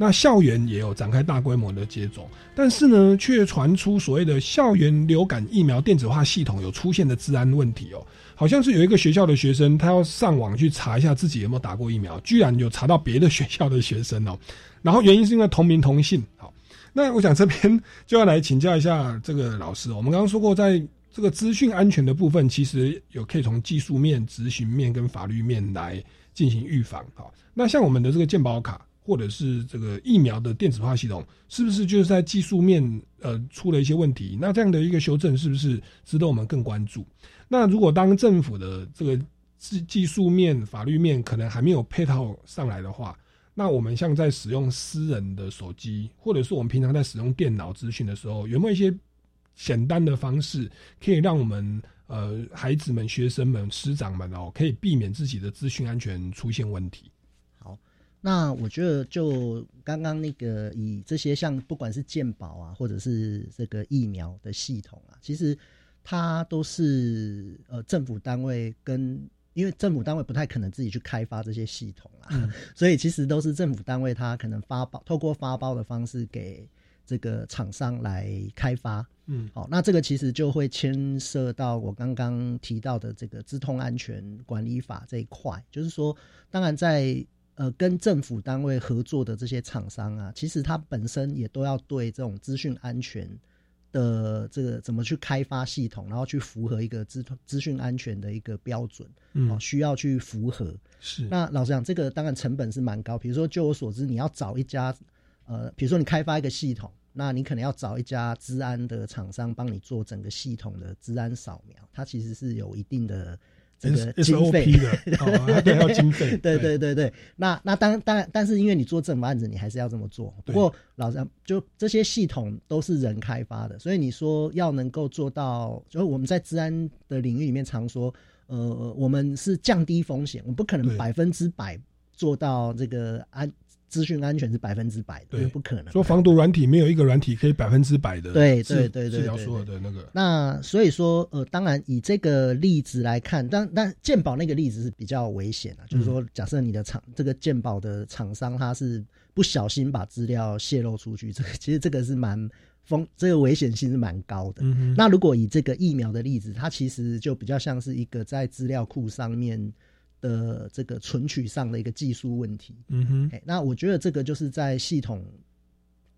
那校园也有展开大规模的接种，但是呢，却传出所谓的校园流感疫苗电子化系统有出现的治安问题哦。好像是有一个学校的学生，他要上网去查一下自己有没有打过疫苗，居然有查到别的学校的学生哦。然后原因是因为同名同姓。好，那我想这边就要来请教一下这个老师。我们刚刚说过，在这个资讯安全的部分，其实有可以从技术面、执行面跟法律面来进行预防。好，那像我们的这个健保卡或者是这个疫苗的电子化系统，是不是就是在技术面呃出了一些问题？那这样的一个修正是不是值得我们更关注？那如果当政府的这个技技术面、法律面可能还没有配套上来的话，那我们像在使用私人的手机，或者是我们平常在使用电脑资讯的时候，有没有一些简单的方式，可以让我们呃孩子们、学生们、师长们哦，可以避免自己的资讯安全出现问题？好那我觉得，就刚刚那个以这些像不管是健保啊，或者是这个疫苗的系统啊，其实它都是呃政府单位跟，因为政府单位不太可能自己去开发这些系统啊，嗯 所以其实都是政府单位它可能发包，透过发包的方式给这个厂商来开发。嗯，好，那这个其实就会牵涉到我刚刚提到的这个资通安全管理法这一块，就是说，当然在呃跟政府单位合作的这些厂商啊，其实它本身也都要对这种资讯安全的这个怎么去开发系统，然后去符合一个资资讯安全的一个标准，嗯哦，需要去符合。是那老实讲，这个当然成本是蛮高。比如说，就我所知，你要找一家呃，比如说你开发一个系统，那你可能要找一家治安的厂商帮你做整个系统的治安扫描，它其实是有一定的这个经费的哦对要经费 对对对对对。那那当当然，但是因为你做政府案子，你还是要这么做。不过老张，就这些系统都是人开发的，所以你说要能够做到，就是我们在治安的领域里面常说，呃，我们是降低风险，我们不可能百分之百做到这个安资讯安全是百分之百的，对。不可能。说防毒软体没有一个软体可以百分之百的对治对对对治疗所有的那个。那所以说，呃，当然以这个例子来看，但但鉴宝那个例子是比较危险啊，就是嗯说，假设你的厂这个鉴宝的厂商他是不小心把资料泄露出去，这个其实这个是蛮风，这个危险性是蛮高的。嗯那如果以这个疫苗的例子，它其实就比较像是一个在资料库上面的这个存取上的一个技术问题。嗯哼哎，那我觉得这个就是在系统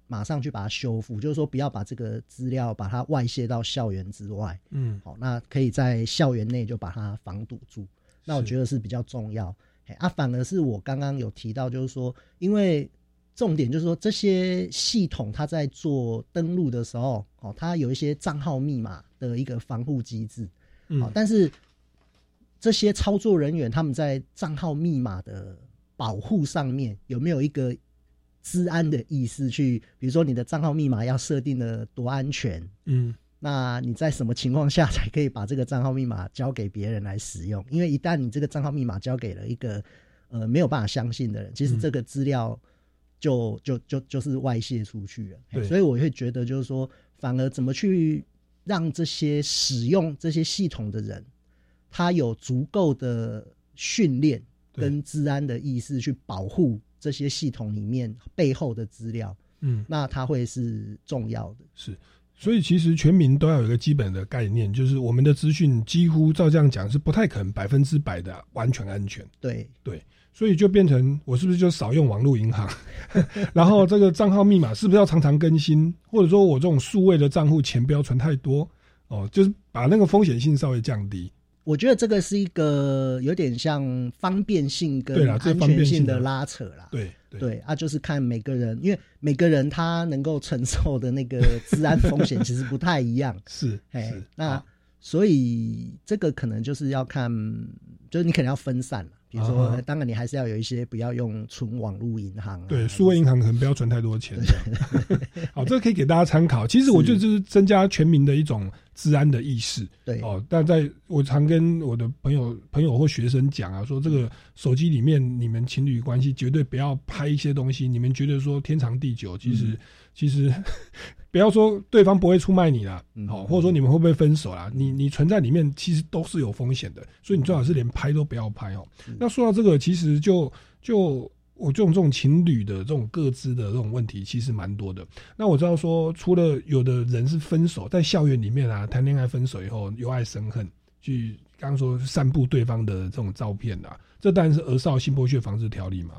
马上去把它修复，就是说不要把这个资料把它外泄到校园之外。嗯好，那可以在校园内就把它防堵住。那我是觉得是比较重要。嘿啊，反而是我刚刚有提到，就是说，因为重点就是说，这些系统它在做登录的时候，哦，它有一些账号密码的一个防护机制。嗯好，但是这些操作人员他们在账号密码的保护上面有没有一个治安的意思去？比如说你的账号密码要设定的多安全，嗯那你在什么情况下才可以把这个账号密码交给别人来使用？因为一旦你这个账号密码交给了一个呃没有办法相信的人，其实嗯这个资料就就就就是外泄出去了。所以我会觉得就是说，反而怎么去让这些使用这些系统的人，他有足够的训练跟治安的意识去保护这些系统里面背后的资料，嗯，那它会是重要的。是。所以其实全民都要有一个基本的概念，就是我们的资讯几乎照这样讲是不太可能百分之百的完全安全。对对，所以就变成我是不是就少用网络银行？然后这个账号密码是不是要常常更新？或者说我这种数位的账户钱不要存太多？哦，就是把那个风险性稍微降低。我觉得这个是一个有点像方便性跟安全性的拉扯啦。对对啊，就是看每个人，因为每个人他能够承受的那个治安风险其实不太一样。是哎，那所以这个可能就是要看，就是你可能要分散了。比如说，啊当然你还是要有一些不要用存网络银行啊。对，数位银行可能不要存太多钱。好，这个可以给大家参考。其实我觉得这是增加全民的一种治安的意识。对哦，但在我常跟我的朋友、朋友或学生讲啊，说这个手机里面你们情侣关系绝对不要拍一些东西，你们觉得说天长地久，其实、嗯其实 不要说对方不会出卖你啦，嗯哦，或者说你们会不会分手啦，你你存在里面其实都是有风险的，所以你最好是连拍都不要拍哦。那说到这个，其实就就我这种这种情侣的这种各自的这种问题，其实蛮多的。那我知道说，除了有的人是分手，在校园里面啊谈恋爱分手以后由爱生恨，去刚刚说散布对方的这种照片啊，这当然是《儿少性剥削防治条例》嘛。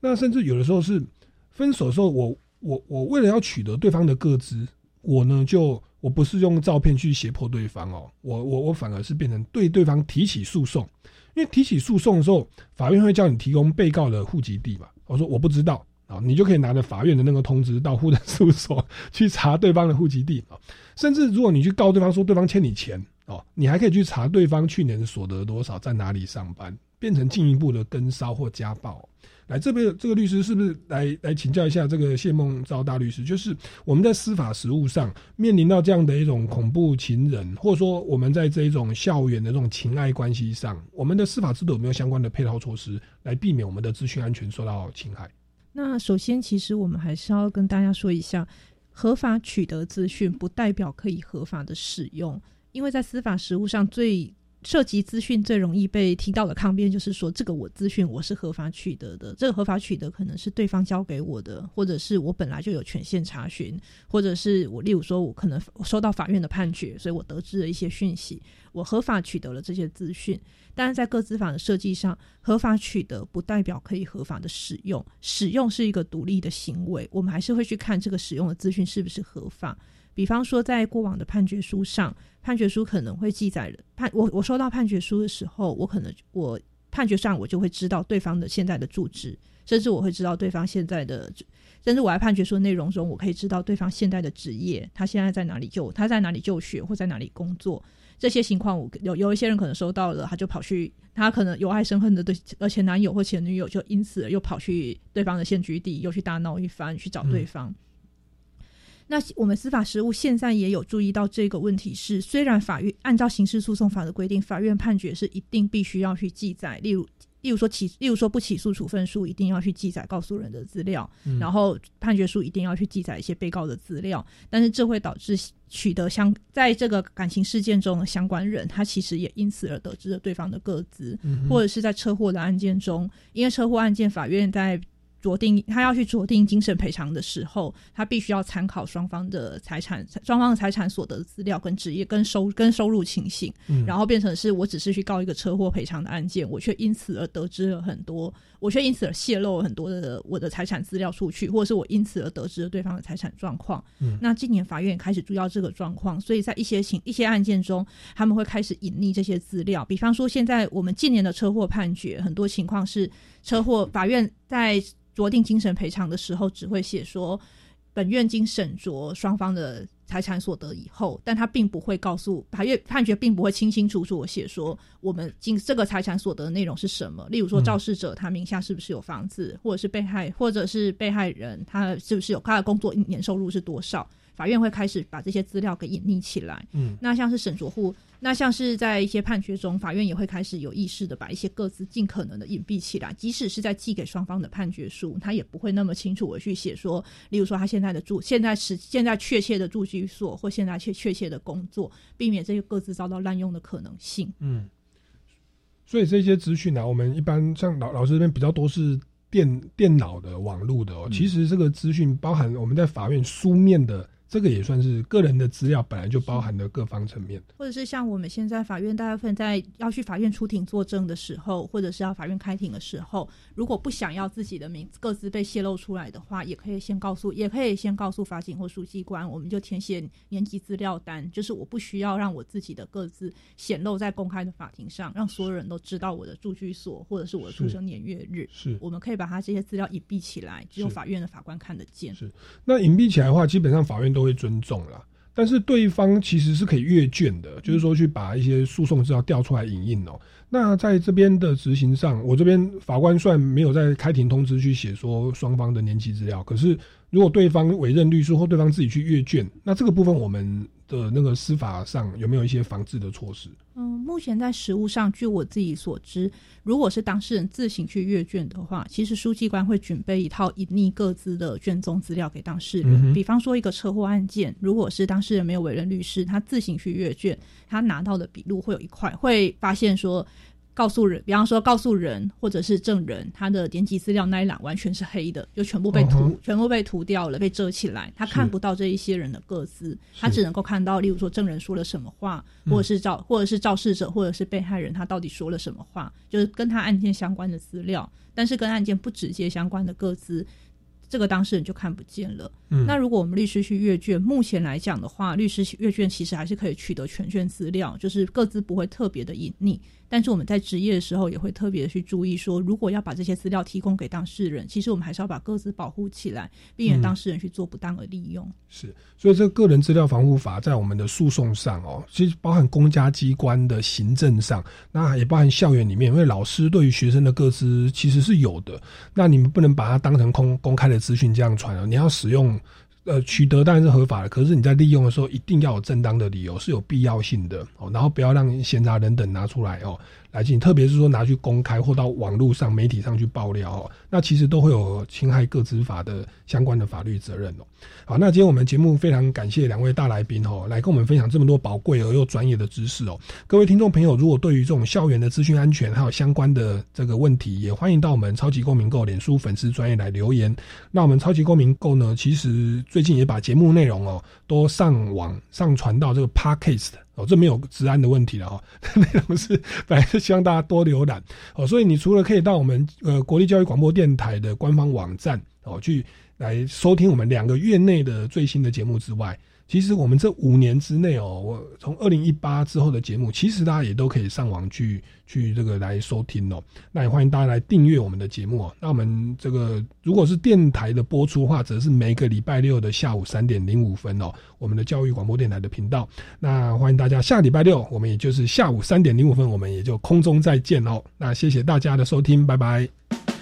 那甚至有的时候是分手的时候，我我我为了要取得对方的个资，我呢就我不是用照片去胁迫对方哦，我我我反而是变成对对方提起诉讼。因为提起诉讼的时候，法院会叫你提供被告的户籍地嘛。我说我不知道啊，你就可以拿着法院的那个通知到户政事务所去查对方的户籍地啊。甚至如果你去告对方说对方欠你钱哦，你还可以去查对方去年所得多少，在哪里上班，变成进一步的跟骚或家暴。来这边这个律师是不是来来请教一下这个谢梦昭大律师？就是我们在司法实务上面临到这样的一种恐怖情人，或者说我们在这一种校园的这种情爱关系上，我们的司法制度有没有相关的配套措施来避免我们的资讯安全受到侵害？那首先，其实我们还是要跟大家说一下，合法取得资讯不代表可以合法的使用，因为在司法实务上最涉及资讯最容易被提到的抗辩，就是说这个我资讯我是合法取得的，这个合法取得可能是对方交给我的，或者是我本来就有权限查询，或者是我例如说我可能收到法院的判决，所以我得知了一些讯息，我合法取得了这些资讯。但是在各资法的设计上，合法取得不代表可以合法的使用，使用是一个独立的行为，我们还是会去看这个使用的资讯是不是合法。比方说，在过往的判决书上，判决书可能会记载了判我我收到判决书的时候，我可能我判决上我就会知道对方的现在的住址，甚至我会知道对方现在的，甚至我在判决书内容中，我可以知道对方现在的职业，他现在在哪里就他在哪里就学或在哪里工作。这些情况，我有有一些人可能收到了，他就跑去，他可能有爱生恨的对呃前男友或前女友，就因此又跑去对方的现居地，又去大闹一番，去找对方。那我们司法实务现在也有注意到这个问题是，虽然法院按照刑事诉讼法的规定，法院判决是一定必须要去记载，例如例如说起，例如说不起诉处分书一定要去记载告诉人的资料，嗯。然后判决书一定要去记载一些被告的资料，但是这会导致取得相在这个感情事件中的相关人，他其实也因此而得知了对方的个资，嗯或者是在车祸的案件中，因为车祸案件法院在酌定他要去酌定精神赔偿的时候，他必须要参考双方的财产、双方的财产所得资料跟职业、跟收跟收入情形，嗯。然后变成是我只是去告一个车祸赔偿的案件，我却因此而得知了很多，我却因此而泄露了很多的我的财产资料出去，或者是我因此而得知了对方的财产状况。嗯那今年法院也开始注意到这个状况，所以在一些情一些案件中，他们会开始隐匿这些资料。比方说，现在我们近年的车祸判决，很多情况是车祸法院在酌定精神赔偿的时候，只会写说本院经审酌双方的财产所得以后，但他并不会告诉法院判决，并不会清清楚楚的写说我们今这个财产所得的内容是什么。例如说，嗯肇事者他名下是不是有房子，或者是被害，或者是被害人他是不是有他的工作年收入是多少。法院会开始把这些资料给隐匿起来。嗯那像是沈卓户，那像是在一些判决中，法院也会开始有意识的把一些各自尽可能的隐蔽起来，即使是在寄给双方的判决书，他也不会那么清楚的去写说，例如说他现在的住，现在是现在确切的住居所或现在确确切的工作，避免这些各自遭到滥用的可能性。嗯，所以这些资讯呢，我们一般像老老师这边比较多是电电脑的、网络的哦。其实这个资讯包含我们在法院书面的，这个也算是个人的资料，本来就包含了各方层面。或者是像我们现在法院大部分在要去法院出庭作证的时候，或者是要法院开庭的时候，如果不想要自己的名字各自被泄露出来的话，也可以先告诉，也可以先告诉法警或书记官，我们就填写年级资料单，就是我不需要让我自己的各自显露在公开的法庭上，让所有人都知道我的住居所或者是我的出生年月日。是我们可以把他这些资料隐蔽起来，只有法院的法官看得见。是那隐蔽起来的话，基本上法院都会尊重啦。但是对方其实是可以阅卷的，就是说去把一些诉讼资料调出来影印哦。那在这边的执行上，我这边法官虽然没有在开庭通知去写说双方的年期资料，可是如果对方委任律师或对方自己去阅卷，那这个部分我们的那个司法上有没有一些防治的措施？嗯，目前在实务上，据我自己所知，如果是当事人自行去阅卷的话，其实书记官会准备一套隐匿各自的卷宗资料给当事人。嗯比方说一个车祸案件，如果是当事人没有委任律师，他自行去阅卷，他拿到的笔录会有一块，会发现说。告诉人，比方说告诉人或者是证人，他的年级资料那一栏完全是黑的，就全部被涂，全部被涂掉了，被遮起来，他看不到这一些人的个资，他只能够看到，例如说证人说了什么话，嗯或者是肇或者是肇事者或者是被害人他到底说了什么话，就是跟他案件相关的资料，但是跟案件不直接相关的个资。这个当事人就看不见了。嗯那如果我们律师去阅卷，目前来讲的话，律师阅卷其实还是可以取得全卷资料，就是各自不会特别的隐匿。但是我们在执业的时候也会特别的去注意说，如果要把这些资料提供给当事人，其实我们还是要把各自保护起来，避免当事人去做不当的利用。是，所以这个个人资料防护法在我们的诉讼上哦，其实包含公家机关的行政上，那也包含校园里面，因为老师对于学生的个资其实是有的，那你们不能把它当成公公开的资讯这样传哦，你要使用。呃，取得当然是合法的，可是你在利用的时候一定要有正当的理由，是有必要性的哦。然后不要让闲杂人等拿出来哦来进行，特别是说拿去公开或到网络上、媒体上去爆料哦，那其实都会有侵害个资法的相关的法律责任哦。好，那今天我们节目非常感谢两位大来宾哦，来跟我们分享这么多宝贵而又专业的知识哦。各位听众朋友，如果对于这种校园的资讯安全还有相关的这个问题，也欢迎到我们超级公民购脸书粉丝专业来留言。那我们超级公民购呢，其实最近也把节目内容哦都上网上传到这个 Podcast 哦，这没有治安的问题了哦，内容是反正希望大家多浏览。哦，所以你除了可以到我们呃国立教育广播电台的官方网站哦去来收听我们两个月内的最新的节目之外，其实我们这五年之内哦，我从二零一八之后的节目，其实大家也都可以上网去去这个来收听哦。那也欢迎大家来订阅我们的节目哦。那我们这个如果是电台的播出话，则是每个礼拜六的下午三点零五分哦，我们的教育广播电台的频道。那欢迎大家下礼拜六，我们也就是下午三点零五分，我们也就空中再见哦。那谢谢大家的收听，拜拜。